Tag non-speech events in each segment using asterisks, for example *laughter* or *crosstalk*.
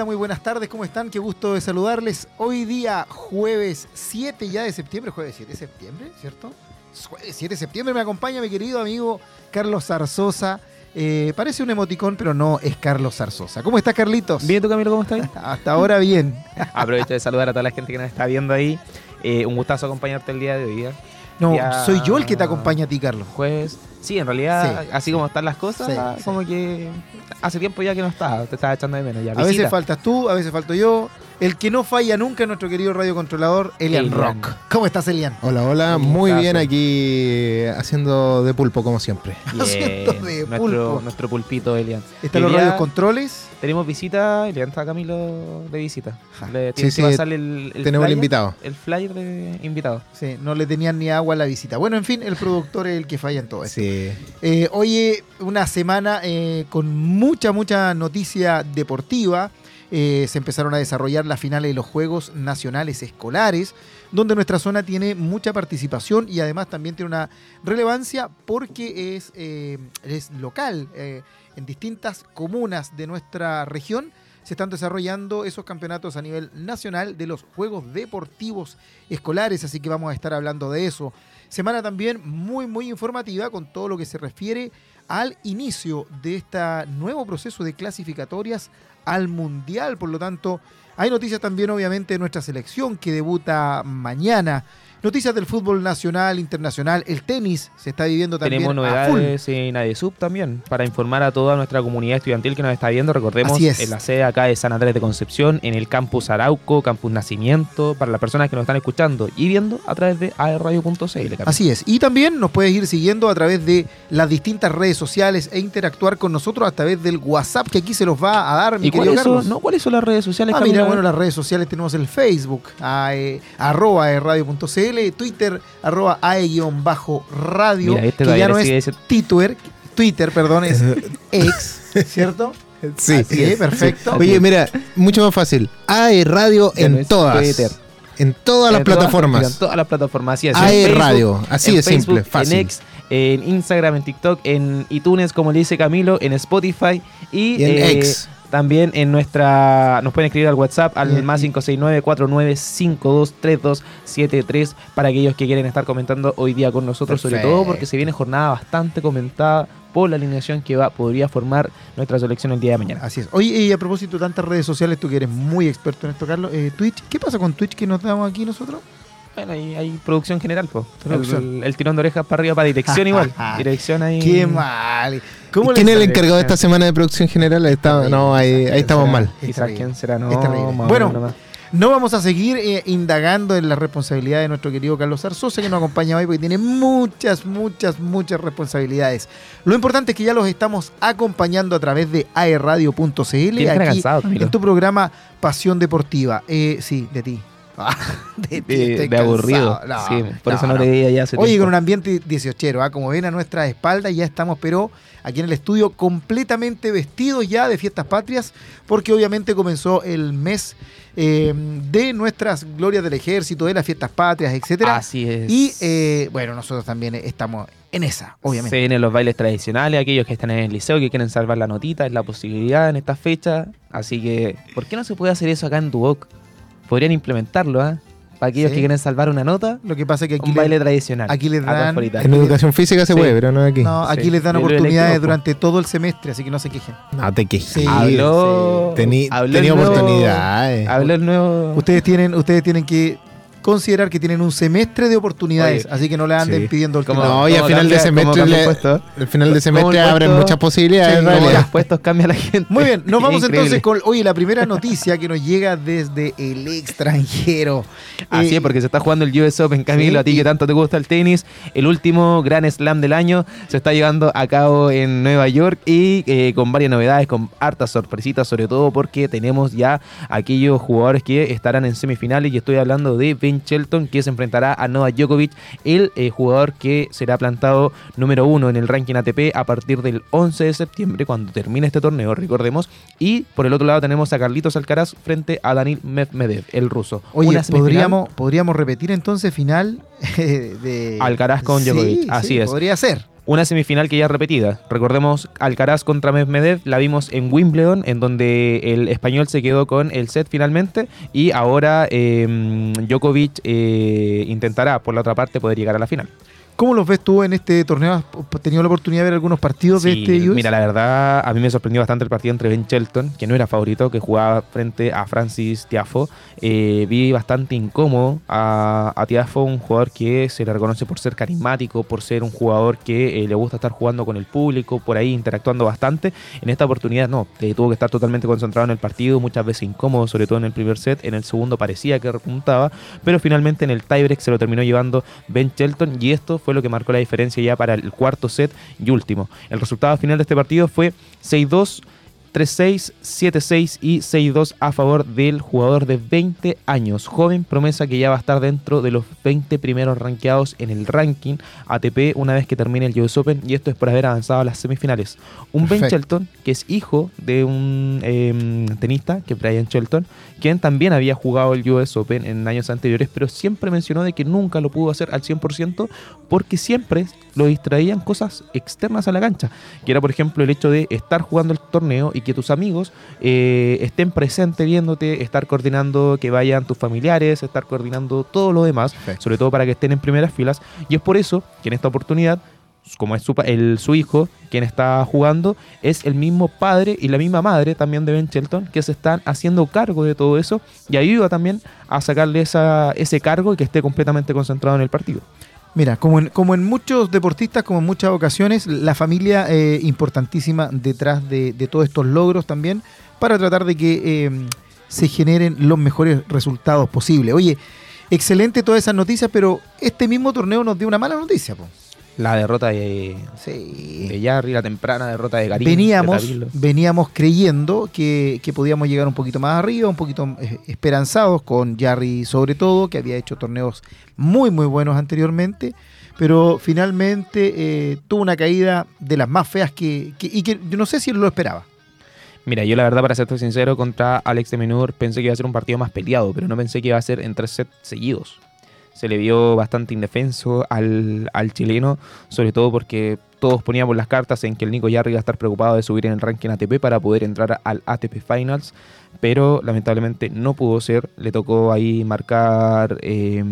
Hola, muy buenas tardes, ¿cómo están? Qué gusto de saludarles. Hoy día, jueves 7 ya de septiembre, jueves 7 de septiembre, ¿cierto? Jueves 7 de septiembre me acompaña mi querido amigo Carlos Zarzosa. Eh, parece un emoticón, pero no es Carlos Zarzosa. ¿Cómo estás, Carlitos? Bien, ¿tú, Camilo, cómo estás? *laughs* Hasta ahora bien. *laughs* Aprovecho de saludar a toda la gente que nos está viendo ahí. Eh, un gustazo acompañarte el día de hoy. ¿eh? No, Ya- soy yo el que te acompaña a ti, Carlos. Jueves. Sí, en realidad, Sí. así como están las cosas, Sí, sí. como que hace tiempo ya que no estás, te estás echando de menos. Ya. A veces faltas tú, a veces falto yo. El que no falla nunca es nuestro querido radiocontrolador, Elian Elian. Rock. ¿Cómo estás, Elian? Hola, hola, muy bien aquí haciendo de pulpo como siempre. Bien, *laughs* Haciendo de nuestro, pulpo. nuestro pulpito, Elian. Están los día radios controles. Tenemos visita, Elian está Camilo de visita. Ja. Le Sí, sí, el, el Tenemos el invitado. El flyer de invitado. Sí, no le tenían ni agua a la visita. Bueno, en fin, el productor es el que falla en todo esto. Sí. Eh, oye, una semana eh, con mucha, mucha noticia deportiva. Eh, se empezaron a desarrollar las finales de los Juegos Nacionales Escolares, donde nuestra zona tiene mucha participación y además también tiene una relevancia porque es, eh, es local. Eh, en distintas comunas de nuestra región se están desarrollando esos campeonatos a nivel nacional de los Juegos Deportivos Escolares, así que vamos a estar hablando de eso. Semana también muy, muy informativa con todo lo que se refiere al inicio de este nuevo proceso de clasificatorias al Mundial. Por lo tanto, hay noticias también obviamente de nuestra selección que debuta mañana. Noticias del fútbol nacional, internacional, el tenis se está viviendo también Tenemos a full. novedades en ADESUB también, para informar a toda nuestra comunidad estudiantil que nos está viendo. Recordemos, es. en la sede acá de San Andrés de Concepción, en el campus Arauco, campus Nacimiento, para las personas que nos están escuchando y viendo a través de aerradio.cl. Así es. Y también nos puedes ir siguiendo a través de las distintas redes sociales e interactuar con nosotros a través del WhatsApp que aquí se los va a dar mi ¿Y querido cuáles Carlos. son, no, cuáles son las redes sociales? Ah, mira, bueno, las redes sociales tenemos el Facebook, a, eh, arroba eh, Twitter, arroba ae-radio, Mira, este que ya no es ese- Twitter, Twitter, perdón, es *laughs* ex, ¿cierto? Sí. Así es, perfecto. Oye, mira, mucho más fácil. AE Radio Ya en todas. Twitter. En todas las todas- plataformas. En todas las plataformas, así es. AE Facebook, Radio, así de simple, Facebook, fácil. En X, en Instagram, en TikTok, en iTunes, como le dice Camilo, en Spotify y, Y en eh, X. También en nuestra. Nos pueden escribir al WhatsApp al Bien. más 569-4952-3273 para aquellos que quieren estar comentando hoy día con nosotros, sobre todo porque se viene jornada bastante comentada por la alineación que va, podría formar nuestra selección el día de mañana. Así es. Oye, y a propósito de tantas redes sociales, tú que eres muy experto en esto, Carlos, eh, Twitch, ¿qué pasa con Twitch que nos damos aquí nosotros? Bueno, hay, hay producción general, pues. El, el tirón de orejas para arriba para dirección igual. *laughs* Dirección ahí. Qué mal. ¿Cómo ¿Quién le es el encargado de esta semana de producción general? Está- no, ahí, ahí estamos será? mal. Quizás quién será, no. Bueno. No vamos a seguir eh, indagando en la responsabilidad de nuestro querido Carlos Arzosa, que nos acompaña hoy porque tiene muchas, muchas, muchas responsabilidades. Lo importante es que ya los estamos acompañando a través de aerradio.cl aquí en tu programa Pasión Deportiva. Eh, sí, de ti. *laughs* de, ti, de, estoy de aburrido. sí, por eso no, no. le ya hace Oye, tiempo. con un ambiente 18, ¿ah? como ven a nuestra espalda, ya estamos, pero aquí en el estudio completamente vestidos ya de fiestas patrias, porque obviamente comenzó el mes eh, de nuestras glorias del ejército, de las fiestas patrias, etcétera. Así es. Y eh, bueno, nosotros también estamos en esa, obviamente. Se vienen los bailes tradicionales, aquellos que están en el liceo, que quieren salvar la notita, es la posibilidad en estas fechas. Así que, ¿por qué no se puede hacer eso acá en Duoc? Podrían implementarlo, ¿ah? Para aquellos Sí. que quieren salvar una nota, Lo que pasa es que aquí, un le- baile tradicional. aquí les dan-. En educación física se Sí. puede, pero no aquí. no, aquí Sí. les dan oportunidades durante todo el semestre, así que no se quejen. No te quejes. Sí. Habló, Tení- habló tenía oportunidades. Habló el nuevo. Ustedes tienen, ustedes tienen que considerar que tienen un semestre de oportunidades, Oye, así que no le anden sí. pidiendo el ¿Cómo- que No, y al cómo final de cambia- semestre? Al final de ¿Cómo semestre el abren muchas posibilidades. Sí, Como los puestos cambia la gente. Muy bien, nos vamos Increíble. entonces con, oye, la primera noticia que nos llega desde el extranjero. Así Eh, es, porque se está jugando el US Open, Camilo, Sí, a ti y- que tanto te gusta el tenis. El último Grand Slam del año se está llevando a cabo en Nueva York y eh, con varias novedades, con hartas sorpresitas, sobre todo porque tenemos ya aquellos jugadores que estarán en semifinales y estoy hablando de Shelton, que se enfrentará a Novak Djokovic, el eh, jugador que será plantado número uno en el ranking ATP a partir del 11 de septiembre, cuando termine este torneo, recordemos. Y por el otro lado tenemos a Carlitos Alcaraz frente a Danil Medvedev, el ruso. Oye, podríamos, podríamos repetir entonces final *laughs* eh, de Alcaraz con Djokovic, sí, así es. Podría ser. Una semifinal que ya repetida. Recordemos Alcaraz contra Medvedev, la vimos en Wimbledon, en donde el español se quedó con el set finalmente y ahora eh, Djokovic eh, intentará, por la otra parte, poder llegar a la final. ¿Cómo los ves tú en este torneo? ¿Has tenido la oportunidad de ver algunos partidos de Sí, este US? Mira, la verdad, a mí me sorprendió bastante el partido entre Ben Shelton, que no era favorito, que jugaba frente a Francis Tiafo. Eh, vi bastante incómodo a, a Tiafo, un jugador que se le reconoce por ser carismático, por ser un jugador que eh, le gusta estar jugando con el público, por ahí interactuando bastante. En esta oportunidad no, eh, tuvo que estar totalmente concentrado en el partido, muchas veces incómodo, sobre todo en el primer set. En el segundo parecía que repuntaba, pero finalmente en el tiebreak se lo terminó llevando Ben Shelton y esto fue lo que marcó la diferencia ya para el cuarto set y último. El resultado final de este partido fue 6-2. 3-6, 7-6 y 6-2 a favor del jugador de 20 años, joven promesa que ya va a estar dentro de los 20 primeros rankeados en el ranking ATP una vez que termine el US Open y esto es por haber avanzado a las semifinales. Un Ben. Shelton que es hijo de un eh, tenista, que es Brian Shelton, quien también había jugado el US Open en años anteriores, pero siempre mencionó de que nunca lo pudo hacer al 100% porque siempre lo distraían cosas externas a la cancha, que era por ejemplo el hecho de estar jugando el torneo y que tus amigos eh, estén presentes viéndote, estar coordinando que vayan tus familiares, estar coordinando todo lo demás, Perfecto. sobre todo para que estén en primeras filas, y es por eso que en esta oportunidad como es su, pa- el, su hijo quien está jugando, es el mismo padre y la misma madre también de Ben Shelton que se están haciendo cargo de todo eso y ayuda también a sacarle esa, ese cargo y que esté completamente concentrado en el partido. Mira, como en, como en muchos deportistas, como en muchas ocasiones, la familia eh, importantísima detrás de, todos estos logros también, para tratar de que eh, se generen los mejores resultados posibles. Oye, excelente todas esas noticias, pero este mismo torneo nos dio una mala noticia. po. La derrota de, Sí. de Jarry, la temprana derrota de Garín. veníamos, veníamos creyendo que, que podíamos llegar un poquito más arriba, un poquito eh, esperanzados con Jarry sobre todo, que había hecho torneos muy muy buenos anteriormente, pero finalmente eh, tuvo una caída de las más feas que, que- y que yo no sé si lo esperaba. Mira, yo la verdad, para serte sincero, contra Alex de Menur pensé que iba a ser un partido más peleado, pero no pensé que iba a ser en tres sets seguidos. Se le vio bastante indefenso al, al chileno, sobre todo porque todos poníamos las cartas en que el Nico Yarri iba a estar preocupado de subir en el ranking ATP para poder entrar al ATP Finals, pero lamentablemente no pudo ser. Le tocó ahí marcar, eh,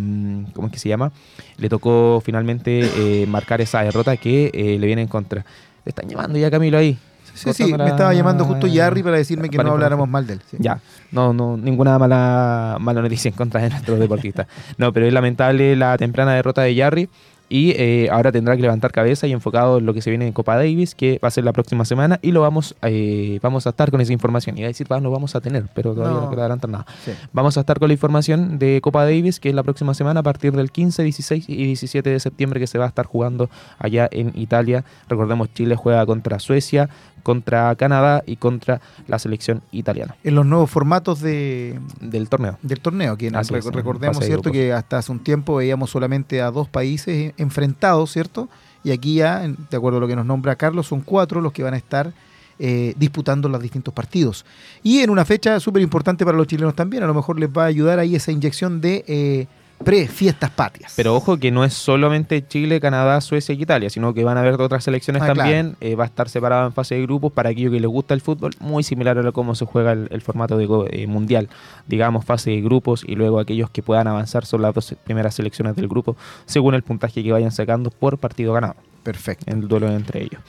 ¿cómo es que se llama? Le tocó finalmente eh, marcar esa derrota que eh, le viene en contra. Le están llamando ya Camilo ahí. Sí, sí, me estaba llamando justo Jarry para decirme que para no habláramos mal de él. sí. Ya, no, no, ninguna mala, mala noticia en contra de nuestros deportistas. No, pero es lamentable la temprana derrota de Jarry y eh, ahora tendrá que levantar cabeza y enfocado en lo que se viene en Copa Davis, que va a ser la próxima semana y lo vamos, eh, vamos a estar con esa información. Iba a decir, "Va, lo vamos a tener, pero todavía no, No. adelantar nada. Sí. Vamos a estar con la información de Copa Davis, que es la próxima semana a partir del 15, 16 y 17 de septiembre que se va a estar jugando allá en Italia. Recordemos, Chile juega contra Suecia, contra Canadá y contra la selección italiana En los nuevos formatos de, del torneo. del torneo, que Así recordemos, ¿cierto? Que hasta hace un tiempo veíamos solamente a dos países enfrentados, ¿cierto? Y aquí ya, de acuerdo a lo que nos nombra Carlos, son cuatro los que van a estar eh, disputando los distintos partidos. Y en una fecha súper importante para los chilenos también, a lo mejor les va a ayudar ahí esa inyección de eh, pre-fiestas patrias. Pero ojo que no es solamente Chile, Canadá, Suecia y Italia, sino que van a haber otras selecciones Ah, también. Eh, va a estar separado en fase de grupos para aquellos que les gusta el fútbol, muy similar a lo cómo se juega el, el formato de eh, mundial. Digamos, fase de grupos y luego aquellos que puedan avanzar son las dos primeras selecciones del grupo, según el puntaje que vayan sacando por partido ganado Perfecto. en el duelo entre ellos.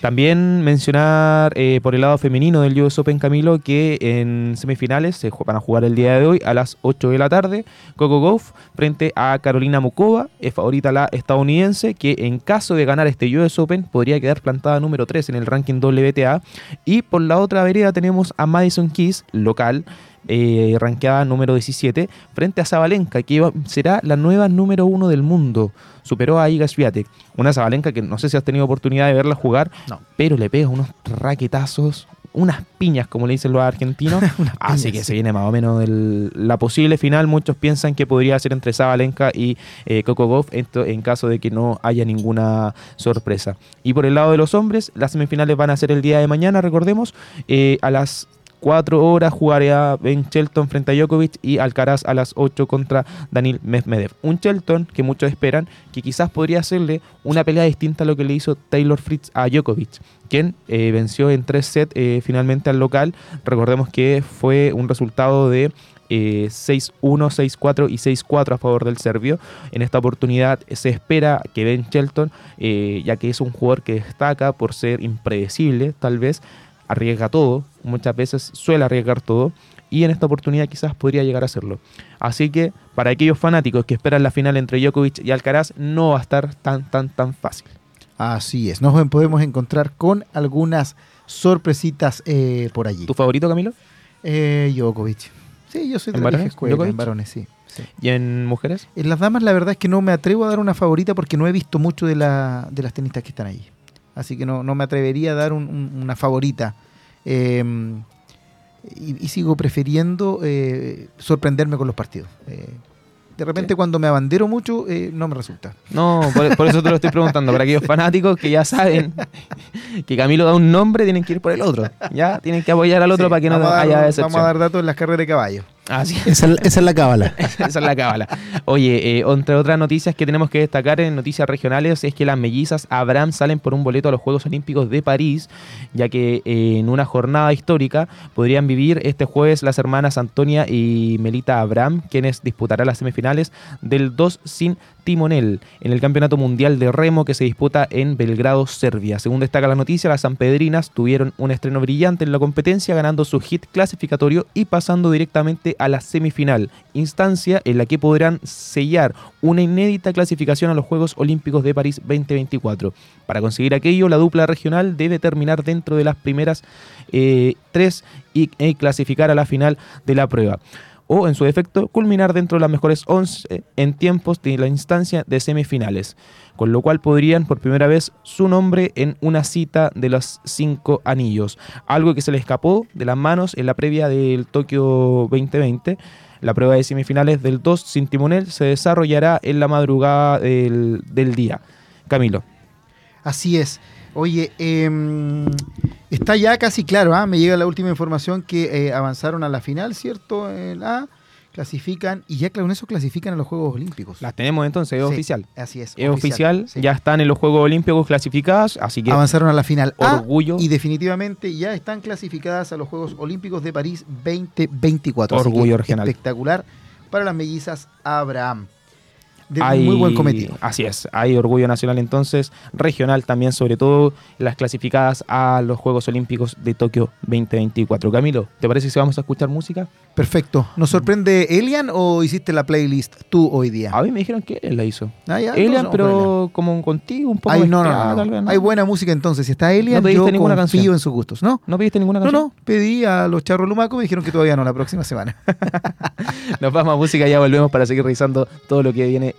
También mencionar eh, por el lado femenino del US Open Camilo que en semifinales se van a jugar el día de hoy a las 8 de la tarde. Coco Gauff frente a Carolina Mukova, es favorita la estadounidense que en caso de ganar este US Open podría quedar plantada número 3 en el ranking WTA. Y por la otra vereda tenemos a Madison Keys, local. Eh, rankeada número 17 frente a Zabalenka que será la nueva número 1 del mundo superó a Iga Swiatek una Zabalenka que no sé si has tenido oportunidad de verla jugar No. pero le pega unos raquetazos, unas piñas, como le dicen los argentinos. *laughs* Así que sí. se viene más o menos el- la posible final. Muchos piensan que podría ser entre Zabalenka y eh, Coco Gauff esto en caso de que no haya ninguna sorpresa. Y por el lado de los hombres, las semifinales van a ser el día de mañana, recordemos, eh, a las 4 horas jugaría Ben Shelton frente a Djokovic y Alcaraz a las 8 contra Daniil Medvedev. Un Shelton que muchos esperan que quizás podría hacerle una pelea distinta a lo que le hizo Taylor Fritz a Djokovic, quien eh, venció en 3 sets eh, finalmente al local. Recordemos que fue un resultado de eh, 6-1, 6-4 y 6-4 a favor del serbio. En esta oportunidad se espera que Ben Shelton, eh, ya que es un jugador que destaca por ser impredecible, tal vez, arriesga todo, muchas veces suele arriesgar todo, y en esta oportunidad quizás podría llegar a hacerlo. Así que para aquellos fanáticos que esperan la final entre Djokovic y Alcaraz, no va a estar tan, tan, tan fácil. Así es, nos podemos encontrar con algunas sorpresitas eh, por allí. ¿Tu favorito, Camilo? Eh, Djokovic. Sí, yo soy de ¿En la vieja escuela, ¿Djokovic? en varones, sí. sí. ¿Y en mujeres? En las damas, la verdad es que no me atrevo a dar una favorita porque no he visto mucho de, la, de las tenistas que están allí. Así que no, no me atrevería a dar un- un- una favorita. Eh, y, y sigo prefiriendo eh, sorprenderme con los partidos. Eh, de repente, Sí. cuando me abandero mucho, eh, no me resulta. No, por, por eso te lo estoy preguntando. Para aquellos fanáticos que ya saben *laughs* que Camilo da un nombre, tienen que ir por el otro. Ya tienen que apoyar al otro Sí, para que no vamos haya Vamos decepción. a dar datos en las carreras de caballo. Esa, es- esa es la cábala. *laughs* Esa es la cábala. Oye, eh, entre otras noticias que tenemos que destacar en noticias regionales es que las mellizas Abraham salen por un boleto a los Juegos Olímpicos de París, ya que eh, en una jornada histórica podrían vivir este jueves las hermanas Antonia y Melita Abraham, quienes disputarán las semifinales del 2 sin timonel en el Campeonato Mundial de Remo que se disputa en Belgrado, Serbia. Según destaca la noticia, las sanpedrinas tuvieron un estreno brillante en la competencia, ganando su hit clasificatorio y pasando directamente a la semifinal, instancia en la que podrán sellar una inédita clasificación a los Juegos Olímpicos de París 2024. Para conseguir aquello, la dupla regional debe terminar dentro de las primeras eh, tres y, y clasificar a la final de la prueba o en su defecto culminar dentro de las mejores 11 en tiempos de la instancia de semifinales, con lo cual podrían por primera vez su nombre en una cita de los cinco anillos, algo que se le escapó de las manos en la previa del Tokio 2020. La prueba de semifinales del 2 sin timonel se desarrollará en la madrugada del, del día. Camilo. Así es. Oye, em, está ya casi claro, ¿ah? me llega la última información que eh, avanzaron a la final, ¿cierto? En A, clasifican, y ya con eso clasifican a los Juegos Olímpicos. Las tenemos entonces, es Sí, oficial. Así es. Es oficial, sí. ya están en los Juegos Olímpicos clasificadas, así que Avanzaron a la final A orgullo. y definitivamente ya están clasificadas a los Juegos Olímpicos de París 2024. Así Orgullo que regional. Espectacular para las mellizas Abraham. De hay, muy buen cometido. Así es, hay orgullo nacional entonces, regional también, sobre todo las clasificadas a los Juegos Olímpicos de Tokio 2024. Camilo, ¿te parece si vamos a escuchar música? Perfecto. ¿Nos sorprende Elian o hiciste la playlist tú hoy día? A mí me dijeron que él la hizo. Ah, ya, Elian, Elian. pero como contigo, un poco Ay, no, no, no, tal no. vez, ¿no? Hay buena música entonces. Si está Elian, ¿No pediste yo ninguna confío canción? en sus gustos, ¿no? ¿No pediste ninguna No, canción? no, pedí a los charros lumacos, me dijeron que todavía no, la próxima semana. *laughs* Nos vamos a música y ya volvemos para seguir revisando todo lo que viene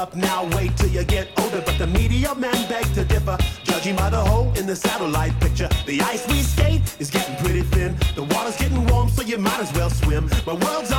Up now, wait till you get older. But the media men beg to differ, judging by the hole in the satellite picture. The ice we skate is getting pretty thin. The water's getting warm, so you might as well swim. My world's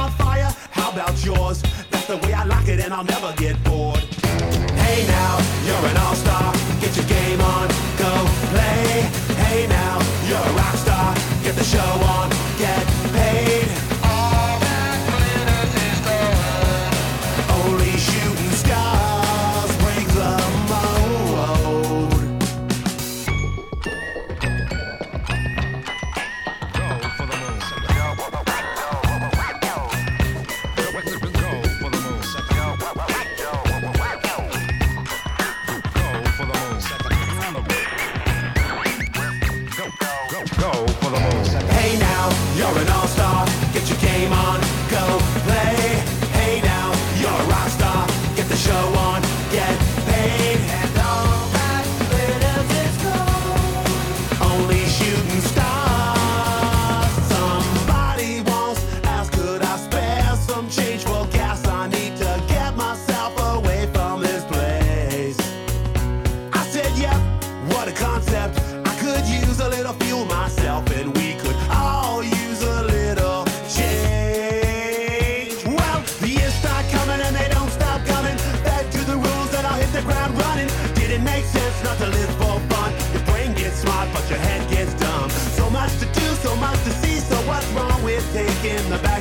in the back.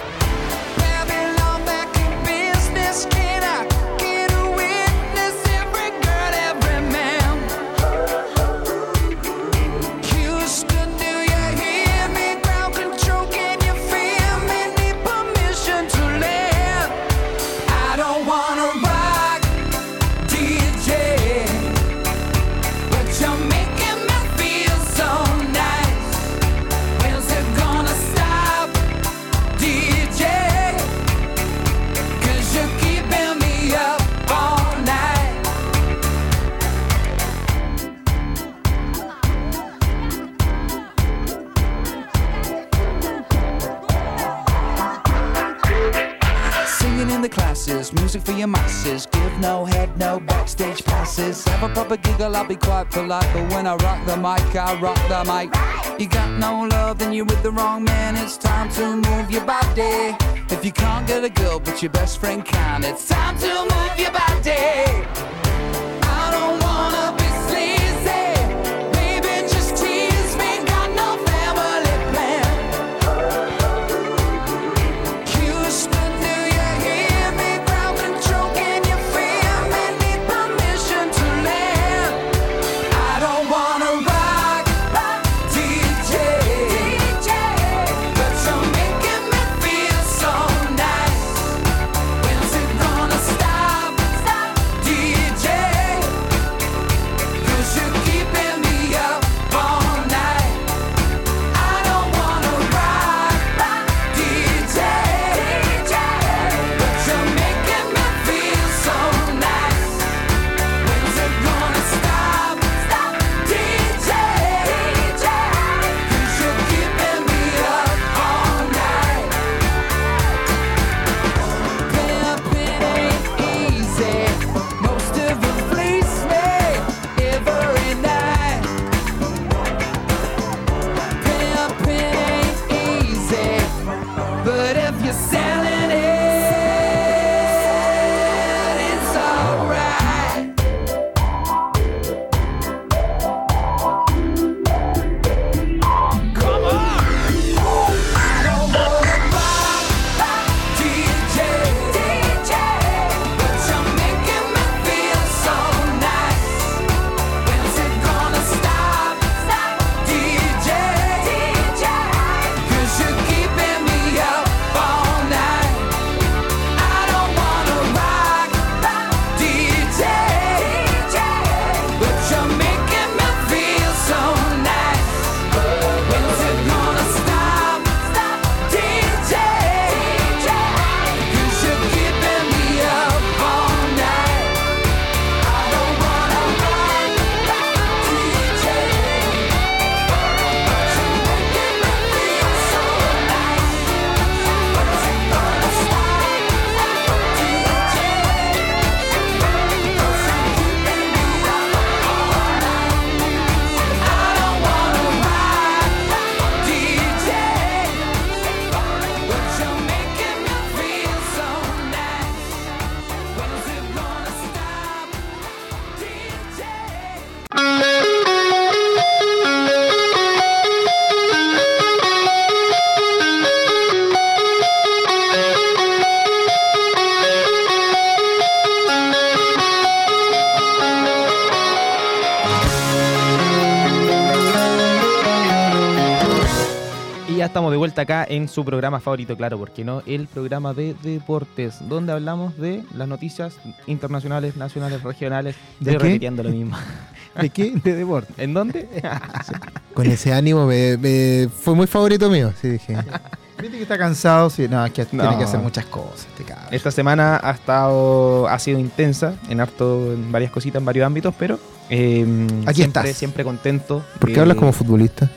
dynamite. You got no love, then you're with the wrong man. It's time to move your body. If you can't get a girl, but your best friend can, it's time to move your body. Vuelta acá en su programa favorito, claro, porque no, el programa de deportes, donde hablamos de las noticias internacionales, nacionales, regionales, ¿De repitiendo lo mismo. *laughs* ¿De qué? De deporte. ¿En dónde? *laughs* Con ese ánimo me, me- fue muy favorito mío. Sí, dije. *laughs* Viste que está cansado, sí, no, es que tiene No. que hacer muchas cosas, este cabrón. Esta semana ha estado, ha sido intensa en harto, en varias cositas, en varios ámbitos, pero eh, Aquí siempre, estás. siempre contento. ¿Por qué de- hablas como futbolista?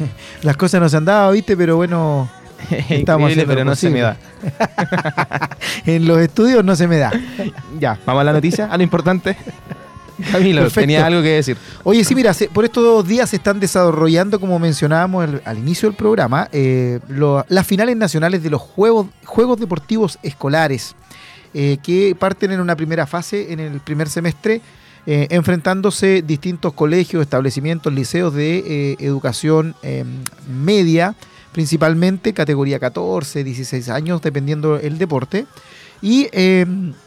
*laughs* Las cosas no se han dado, viste, pero bueno, *laughs* Estamos haciendo pero lo no se me da. *laughs* en los estudios no se me da. Ya, vamos a la noticia, a lo importante. Camilo, Perfecto. tenía algo que decir. Oye, sí, mira, por estos dos días se están desarrollando, como mencionábamos al, al inicio del programa, eh, lo- las finales nacionales de los Juegos, juegos Deportivos Escolares, eh, que parten en una primera fase, en el primer semestre, eh, enfrentándose distintos colegios, establecimientos, liceos de eh, educación eh, media, principalmente categoría 14, 16 años, dependiendo el deporte. Y eh,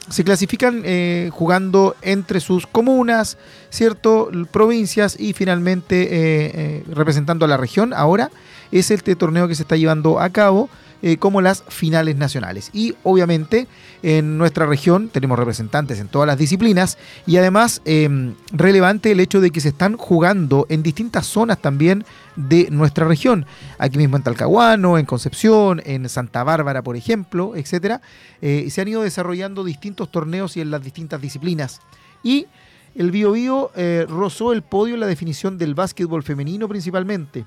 se clasifican eh, jugando entre sus comunas, ¿cierto? Provincias y finalmente representando a la región. Ahora es este torneo que se está llevando a cabo eh, como las finales nacionales. Y obviamente en nuestra región tenemos representantes en todas las disciplinas y además eh, relevante el hecho de que se están jugando en distintas zonas también de nuestra región. Aquí mismo en Talcahuano, en Concepción, en Santa Bárbara, por ejemplo, etcétera. Eh, se han ido desarrollando distintos torneos y en las distintas disciplinas. Y el Bio Bio eh, rozó el podio en la definición del básquetbol femenino principalmente.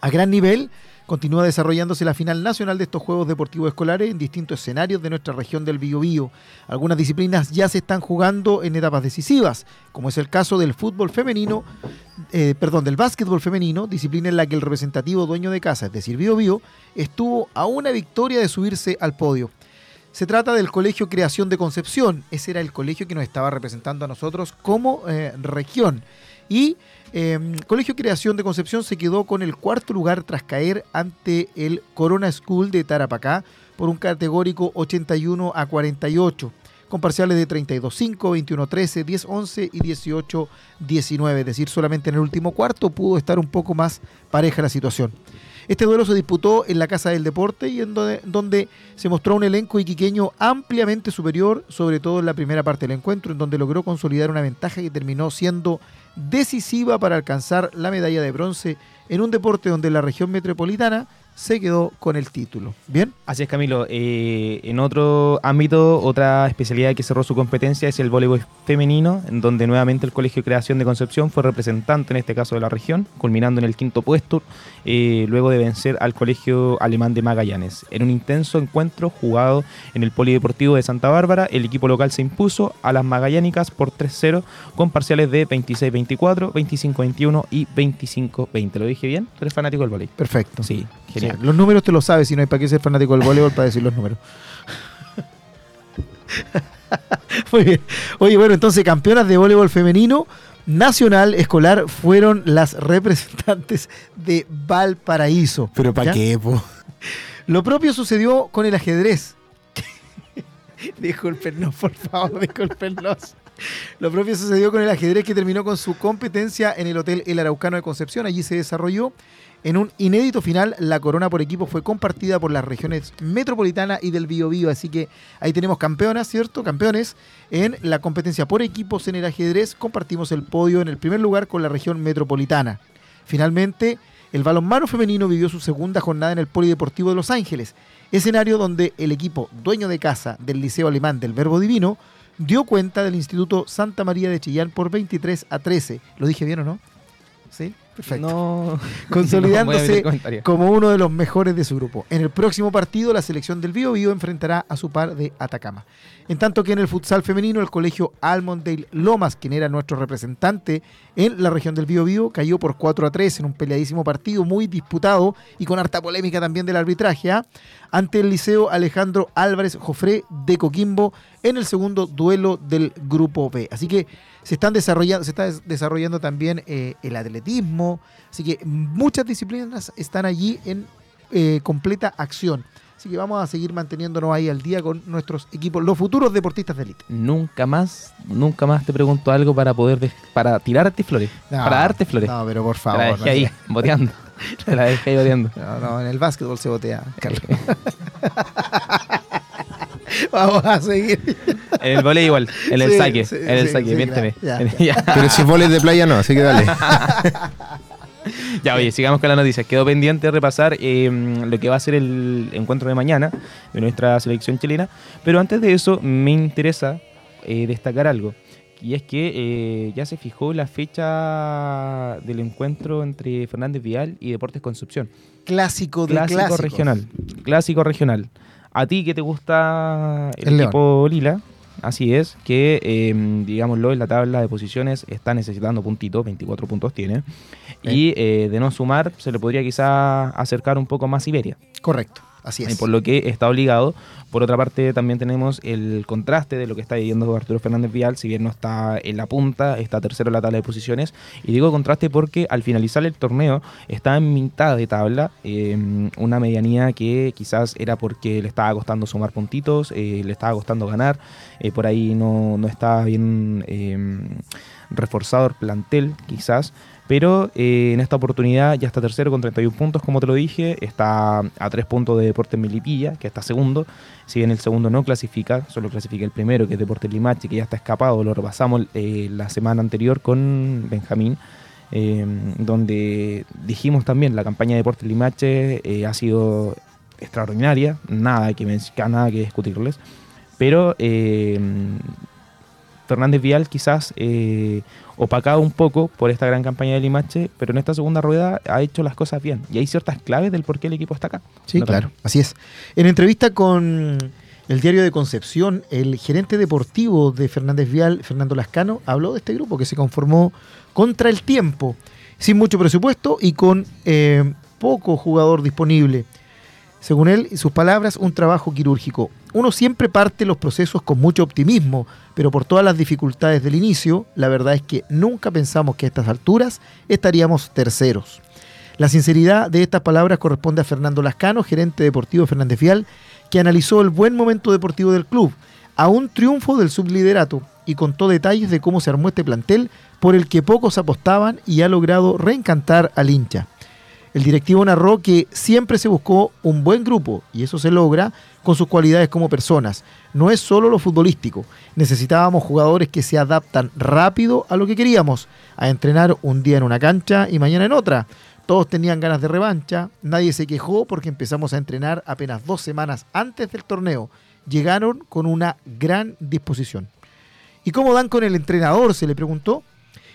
A gran nivel, continúa desarrollándose la final nacional de estos Juegos Deportivos Escolares en distintos escenarios de nuestra región del Biobío. Algunas disciplinas ya se están jugando en etapas decisivas, como es el caso del fútbol femenino, eh, perdón, del básquetbol femenino, disciplina en la que el representativo dueño de casa, es decir, Biobío, estuvo a una victoria de subirse al podio. Se trata del Colegio Creación de Concepción. Ese era el colegio que nos estaba representando a nosotros como eh, región. Y eh, Colegio Creación de Concepción se quedó con el cuarto lugar tras caer ante el Corona School de Tarapacá por un categórico 81 a 48, con parciales de 32-5, 21-13, 10-11 y 18-19. Es decir, solamente en el último cuarto pudo estar un poco más pareja la situación. Este duelo se disputó en la Casa del Deporte y en donde, se mostró un elenco iquiqueño ampliamente superior, sobre todo en la primera parte del encuentro, en donde logró consolidar una ventaja que terminó siendo decisiva para alcanzar la medalla de bronce en un deporte donde la región metropolitana se quedó con el título. ¿Bien? Así es, Camilo. Eh, en otro ámbito, otra especialidad que cerró su competencia es el voleibol femenino, en donde nuevamente el Colegio de Creación de Concepción fue representante, en este caso de la región, culminando en el quinto puesto, eh, luego de vencer al Colegio Alemán de Magallanes. En un intenso encuentro jugado en el Polideportivo de Santa Bárbara, el equipo local se impuso a las magallánicas por 3-0 con parciales de 26-24, 25-21 y 25-20. ¿Lo dije bien? ¿Tú eres fanático del voleibol? Perfecto. Sí, Sí, los números te los sabes, si no hay para qué ser fanático del voleibol para decir los números. *laughs* Muy bien. Oye, bueno, entonces campeonas de voleibol femenino nacional escolar fueron las representantes de Valparaíso. Pero ¿para qué, po? Lo propio sucedió con el ajedrez. *laughs* discúlpenos, por favor, discúlpenos. Lo propio sucedió con el ajedrez que terminó con su competencia en el Hotel El Araucano de Concepción. Allí se desarrolló. En un inédito final, la corona por equipo fue compartida por las regiones metropolitana y del Biobío. Así que ahí tenemos campeonas, ¿cierto? Campeones en la competencia por equipos en el ajedrez. Compartimos el podio en el primer lugar con la región metropolitana. Finalmente, el balonmano femenino vivió su segunda jornada en el Polideportivo de Los Ángeles, escenario donde el equipo dueño de casa del Liceo Alemán del Verbo Divino dio cuenta del Instituto Santa María de Chillán por 23 a 13. ¿Lo dije bien o no? Sí, perfecto. No. *laughs* Consolidándose como uno de los mejores de su grupo. En el próximo partido, la selección del Bio Bio enfrentará a su par de Atacama. En tanto que en el futsal femenino, el colegio Almondale Lomas, quien era nuestro representante en la región del Bio Bio, cayó por 4 a 3 en un peleadísimo partido muy disputado y con harta polémica también del arbitraje, ¿ah? ante el liceo Alejandro Álvarez Jofré de Coquimbo en el segundo duelo del grupo B. Así que se están desarrollando, se está des- desarrollando también eh, el atletismo, así que muchas disciplinas están allí en eh, completa acción. Así que vamos a seguir manteniéndonos ahí al día con nuestros equipos, los futuros deportistas de élite. Nunca más, nunca más te pregunto algo para poder para tirarte flores, No, para darte flores. No, pero por Te la favor. *laughs* dejé ahí, boteando. Te la dejé odiando. No, no, en el básquetbol se botea, Carlos. *laughs* Vamos a seguir. En el volei igual, en el Sí, saque, sí, en el sí, saque, sí, miénteme. ya, *laughs* Ya, Pero si es vóley de playa no, así que dale. Ya, oye, sigamos con las noticias. Quedó pendiente de repasar eh, lo que va a ser el encuentro de mañana de nuestra selección chilena. Pero antes de eso, me interesa eh, destacar algo. Y es que eh, ya se fijó la fecha del encuentro entre Fernández Vial y Deportes Concepción. Clásico de Clásico clásicos. regional. Clásico regional. A ti que te gusta el, El equipo Lila, así es, que eh, digámoslo en la tabla de posiciones está necesitando puntitos, 24 puntos tiene. Y eh, de no sumar, se le podría quizá acercar un poco más Siberia. Correcto, así es. por lo que está obligado. Por otra parte, también tenemos el contraste de lo que está viviendo Arturo Fernández Vial, si bien no está en la punta, está tercero en la tabla de posiciones. Y digo contraste porque al finalizar el torneo está en mitad de tabla, eh, una medianía que quizás era porque le estaba costando sumar puntitos, eh, le estaba costando ganar, eh, por ahí no, no estaba bien reforzado el plantel, quizás. Pero eh, en esta oportunidad ya está tercero con 31 puntos, como te lo dije. Está a 3 puntos de Deportes Melipilla, que está segundo. Si bien el segundo no clasifica, solo clasifica el primero, que es Deportes Limache, que ya está escapado. Lo repasamos eh, la semana anterior con Benjamín, eh, donde dijimos también la campaña de Deportes Limache ha sido extraordinaria. Nada que, nada que discutirles. Pero Fernández Vial quizás opacado un poco por esta gran campaña de Limache, pero en esta segunda rueda ha hecho las cosas bien. Y hay ciertas claves del por qué el equipo está acá. Sí, No claro, así es. En entrevista con el diario de Concepción, el gerente deportivo de Fernández Vial, Fernando Lascano, habló de este grupo que se conformó contra el tiempo, sin mucho presupuesto y con eh, poco jugador disponible. Según él y sus palabras, un trabajo quirúrgico. Uno siempre parte los procesos con mucho optimismo, pero por todas las dificultades del inicio, la verdad es que nunca pensamos que a estas alturas estaríamos terceros. La sinceridad de estas palabras corresponde a Fernando Lascano, gerente deportivo de Fernández Vial, que analizó el buen momento deportivo del club, a un triunfo del subliderato y contó detalles de cómo se armó este plantel por el que pocos apostaban y ha logrado reencantar al hincha. El directivo narró que siempre se buscó un buen grupo y eso se logra con sus cualidades como personas. No es solo lo futbolístico. Necesitábamos jugadores que se adaptan rápido a lo que queríamos, a entrenar un día en una cancha y mañana en otra. Todos tenían ganas de revancha, nadie se quejó porque empezamos a entrenar apenas dos semanas antes del torneo. Llegaron con una gran disposición. ¿Y cómo dan con el entrenador? Se le preguntó.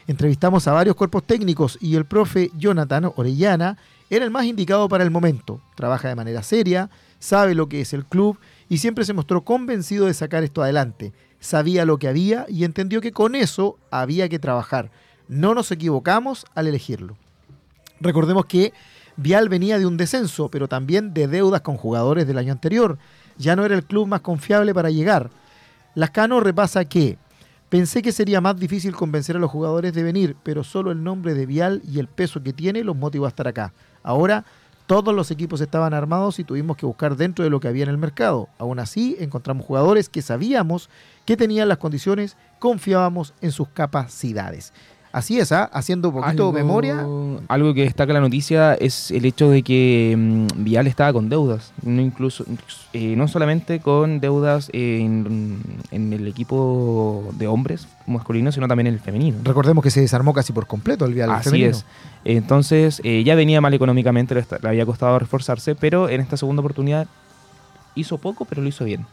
Entrevistamos a varios cuerpos técnicos y el profe Jonathan Orellana era el más indicado para el momento. Trabaja de manera seria, sabe lo que es el club y siempre se mostró convencido de sacar esto adelante. Sabía lo que había y entendió que con eso había que trabajar. No nos equivocamos al elegirlo. Recordemos que Vial venía de un descenso, pero también de deudas con jugadores del año anterior. Ya no era el club más confiable para llegar. Lascano repasa que pensé que sería más difícil convencer a los jugadores de venir, pero solo el nombre de Vial y el peso que tiene los motivó a estar acá. Ahora todos los equipos estaban armados y tuvimos que buscar dentro de lo que había en el mercado. Aún así, encontramos jugadores que sabíamos que tenían las condiciones, confiábamos en sus capacidades. Así es, ¿ah? haciendo un poquito de memoria. Algo que destaca la noticia es el hecho de que mm, Vial estaba con deudas, no incluso eh, no solamente con deudas en, en el equipo de hombres masculino, sino también en el femenino. Recordemos que se desarmó casi por completo el Vial Así femenino. es. Entonces, eh, ya venía mal económicamente, le, había costado reforzarse, pero en esta segunda oportunidad hizo poco, pero lo hizo bien.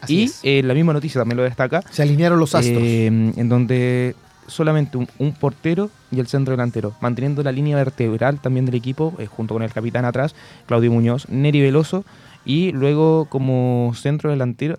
Así y es. eh, la misma noticia también lo destaca, Se alinearon los astros. eh, en donde solamente un, portero y el centro delantero, manteniendo la línea vertebral también del equipo, eh, junto con el capitán atrás, Claudio Muñoz, Neri Veloso, y luego como centro delantero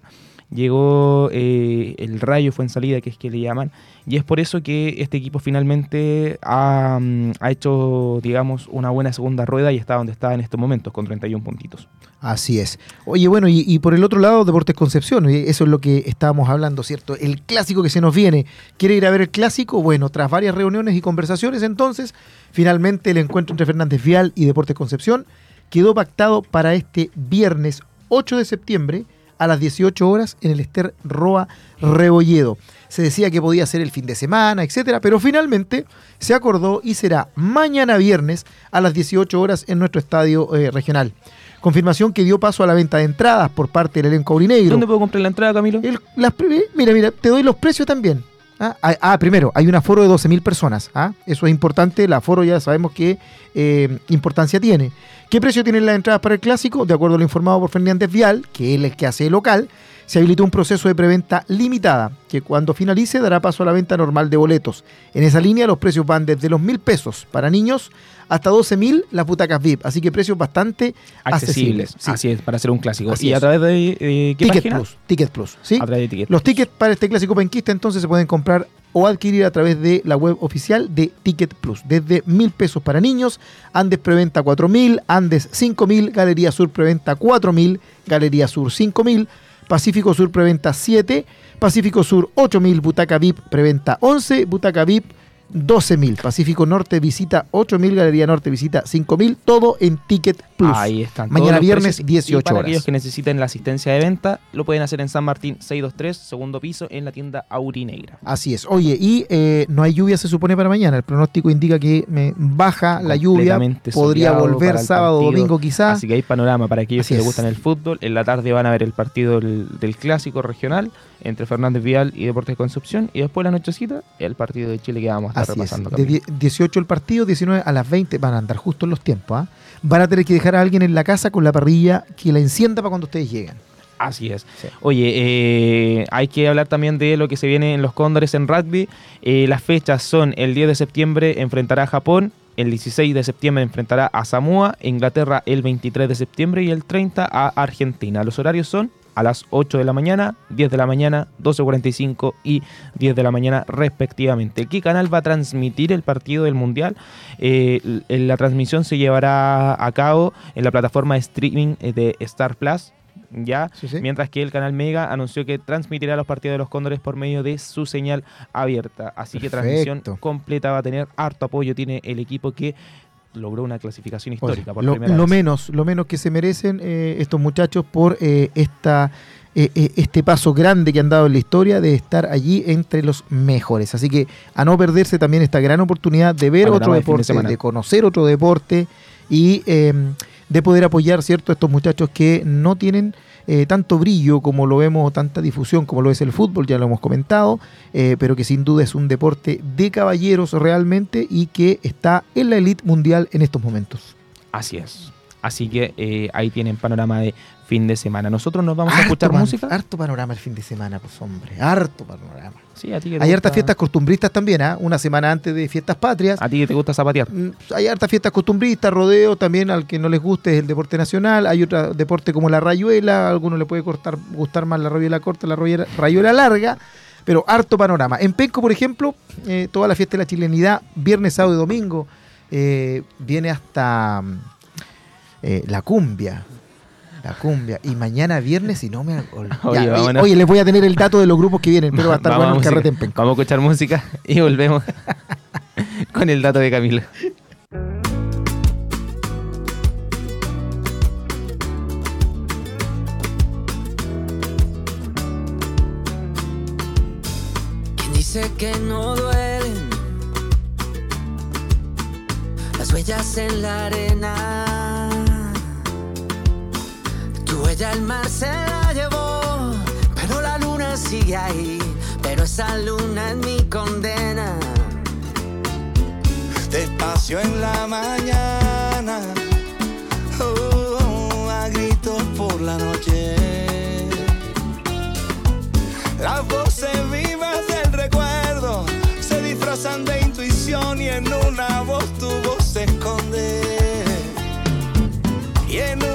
llegó eh, el Rayo fue en salida, que es que le llaman, y es por eso que este equipo finalmente ha, mm, ha hecho, digamos, una buena segunda rueda y está donde está en estos momentos, con 31 puntitos. Así es. Oye, bueno, y, y por el otro lado, Deportes Concepción, eso es lo que estábamos hablando, ¿cierto? El clásico que se nos viene. ¿Quiere ir a ver el clásico? Bueno, tras varias reuniones y conversaciones, entonces, finalmente el encuentro entre Fernández Vial y Deportes Concepción quedó pactado para este viernes 8 de septiembre a las 18 horas en el Ester Roa Rebolledo. se decía que podía ser el fin de semana, etcétera, pero finalmente se acordó y será mañana viernes a las 18 horas en nuestro estadio eh, regional. Confirmación que dio paso a la venta de entradas por parte del elenco aurinegro. ¿Dónde puedo comprar la entrada, Camilo? El- las pri- mira, mira, te doy los precios también. Ah, ah, ah, primero, hay un aforo de 12.000 personas. ah, Eso es importante. El aforo ya sabemos qué eh, importancia tiene. ¿Qué precio tienen las entradas para el clásico? De acuerdo a lo informado por Fernández Vial, que él es el que hace local, se habilitó un proceso de preventa limitada, que cuando finalice dará paso a la venta normal de boletos. En esa línea los precios van desde los mil pesos para niños hasta 12.000 las butacas VIP. Así que precios bastante accesibles. accesibles. Sí. Así es, para hacer un clásico. Así ¿Y a través de eh, qué Ticket página? Plus, Ticket Plus, ¿sí? A través de Ticket Los Plus. tickets para este clásico penquista entonces se pueden comprar o adquirir a través de la web oficial de Ticket Plus. Desde mil pesos para niños, Andes preventa 4.000, Andes 5.000, Galería Sur preventa 4.000, Galería Sur 5.000, Pacífico Sur preventa 7, Pacífico Sur 8.000, Butaca VIP preventa 11, Butaca VIP 12.000, Pacífico Norte visita 8.000, Galería Norte visita 5.000, todo en Ticket Plus. Ahí están. Mañana viernes, precios. 18 y para horas. aquellos que necesiten la asistencia de venta, lo pueden hacer en San Martín 623, segundo piso, en la tienda Aurinegra. Así es. Oye, y eh, no hay lluvia, se supone, para mañana. El pronóstico indica que me baja la lluvia. Podría volver sábado, partido. domingo, quizás. Así que hay panorama para aquellos Así que les es. gustan el fútbol. En la tarde van a ver el partido del, del clásico regional entre Fernández Vial y Deportes de Concepción. Y después la nochecita, el partido de Chile que vamos a estar Así es. repasando. De Camilo. die- 18 el partido, 19 a las 20 van a andar justo en los tiempos. ¿ah? Van a tener que dejar a alguien en la casa con la parrilla que la encienda para cuando ustedes lleguen. Así es. Oye, eh, hay que hablar también de lo que se viene en los Cóndores en rugby. Eh, las fechas son el 10 de septiembre enfrentará a Japón, el 16 de septiembre enfrentará a Samoa, Inglaterra el 23 de septiembre y el 30 a Argentina. Los horarios son a las 8 de la mañana, 10 de la mañana, 12.45 y 10 de la mañana respectivamente. ¿Qué canal va a transmitir el partido del Mundial? Eh, la transmisión se llevará a cabo en la plataforma de streaming eh, de Star Plus. ¿ya? Sí, sí. Mientras que el canal Mega anunció que transmitirá los partidos de los Cóndores por medio de su señal abierta. Así que transmisión completa va a tener harto apoyo. Tiene el equipo que logró una clasificación histórica por lo, primera lo vez. menos, lo menos que se merecen eh, estos muchachos por eh, esta, eh, este paso grande que han dado en la historia de estar allí entre los mejores. Así que a no perderse también esta gran oportunidad de ver Panorama otro de deporte, de, conocer otro deporte y eh, de poder apoyar cierto a estos muchachos que no tienen eh, tanto brillo como lo vemos, tanta difusión como lo es el fútbol, ya lo hemos comentado, eh, pero que sin duda es un deporte de caballeros realmente y que está en la elite mundial en estos momentos. Así es. Así que eh, ahí tienen panorama de fin de semana. Nosotros nos vamos a escuchar pan- música. Harto panorama el fin de semana, pues hombre. Harto panorama. Sí, a ti que te Hay hartas fiestas costumbristas también, ¿ah? Una semana antes de fiestas patrias. A ti que te gusta zapatear. Mm, Hay hartas fiestas costumbristas, rodeo también al que no les guste es el deporte nacional. Hay otro deporte como la rayuela, a algunos le puede cortar, gustar más la rayuela corta, la rayuela, rayuela larga, pero harto panorama. En Penco, por ejemplo, eh, toda la fiesta de la chilenidad, viernes, sábado y domingo, eh, viene hasta mm, eh, la cumbia. La cumbia. Y mañana viernes, si no me... *laughs* Ya, Oye, oye, les voy a tener el dato de los grupos que vienen, pero va a estar *laughs* Vamos bueno el carrete en Penco. Vamos a escuchar música y volvemos *laughs* con el dato de Camilo. ¿Quién dice que no duelen las huellas en la arena? Tu huella el mar se la llevó, pero la luna sigue ahí. Pero esa luna es mi condena. Despacio en la mañana, oh, a gritos por la noche. Las voces vivas del recuerdo se disfrazan de intuición y en una voz tu voz se esconde. Y en voz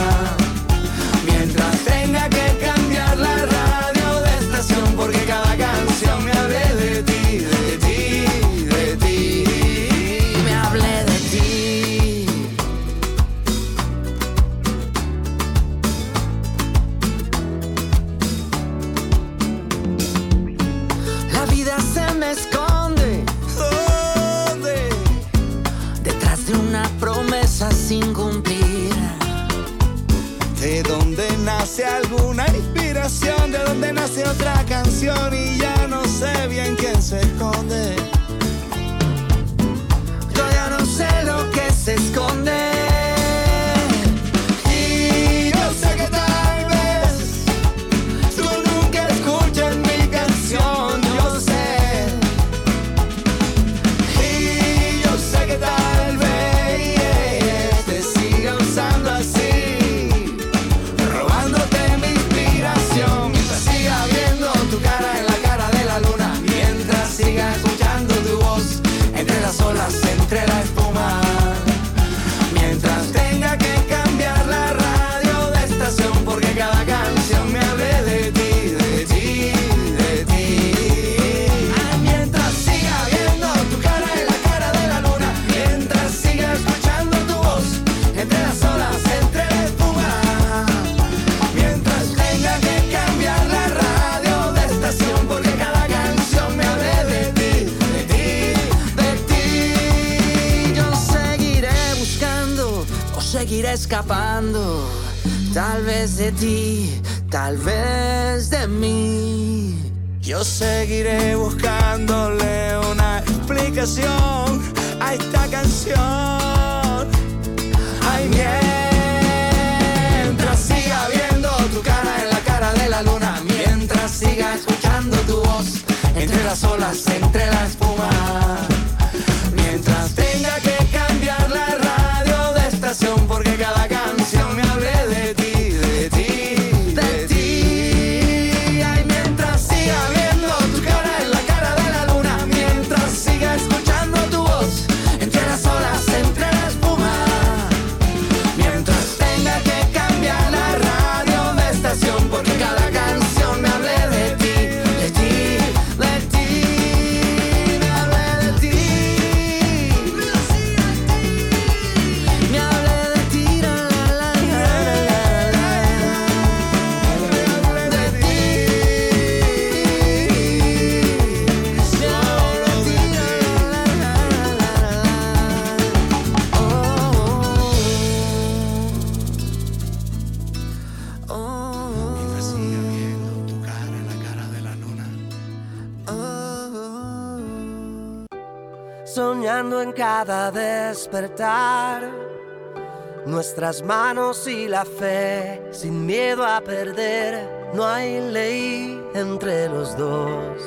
y ya no sé bien quién se esconde. Yo ya no sé lo que se esconde. escapando, tal vez de ti, tal vez de mí. Yo seguiré buscándole una explicación a esta canción. Ay, mientras siga viendo tu cara en la cara de la luna, mientras siga escuchando tu voz entre las olas, entre la espuma, mientras te pasión porque cada en cada despertar nuestras manos y la fe, sin miedo a perder, no hay ley entre los dos.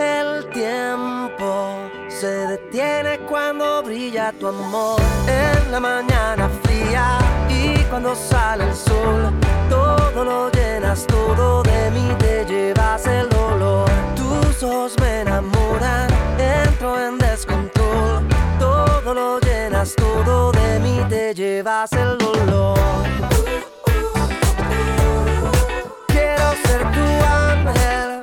El tiempo se detiene cuando brilla tu amor en la mañana fría y cuando sale el sol, todo lo llenas todo de mí, te llevas el dolor. Tus ojos me enamoran, entro en descontrol lo llenas todo de mí, te llevas el dolor. Quiero ser tu ángel.